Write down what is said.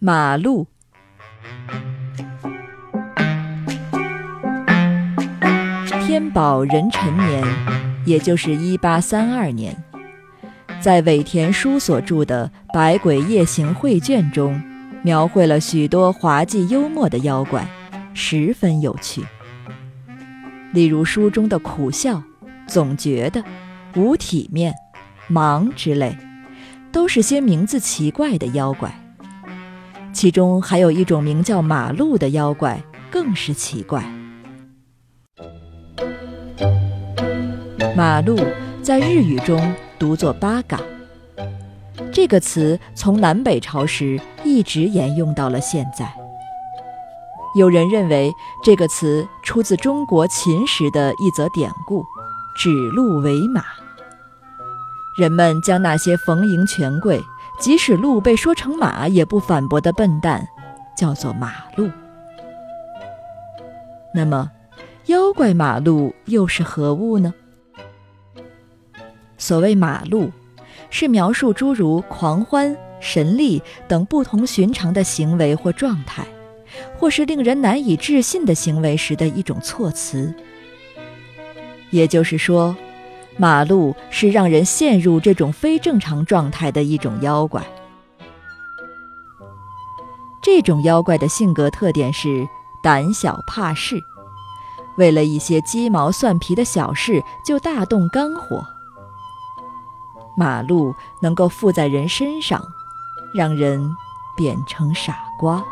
马路。天宝壬辰年，也就是一八三二年，在尾田书所著的《百鬼夜行绘卷》中，描绘了许多滑稽幽默的妖怪，十分有趣。例如书中的苦笑、总觉得、无体面、忙之类，都是些名字奇怪的妖怪。其中还有一种名叫马路的妖怪，更是奇怪。马路在日语中读作八嘎，这个词从南北朝时一直沿用到了现在。有人认为这个词出自中国秦时的一则典故，“指鹿为马”。人们将那些逢迎权贵，即使鹿被说成马也不反驳的笨蛋，叫做马路。那么，妖怪马路又是何物呢？所谓马路，是描述诸如狂欢、神力等不同寻常的行为或状态，或是令人难以置信的行为时的一种措辞。也就是说。马路是让人陷入这种非正常状态的一种妖怪。这种妖怪的性格特点是胆小怕事，为了一些鸡毛蒜皮的小事就大动肝火。马路能够附在人身上，让人变成傻瓜。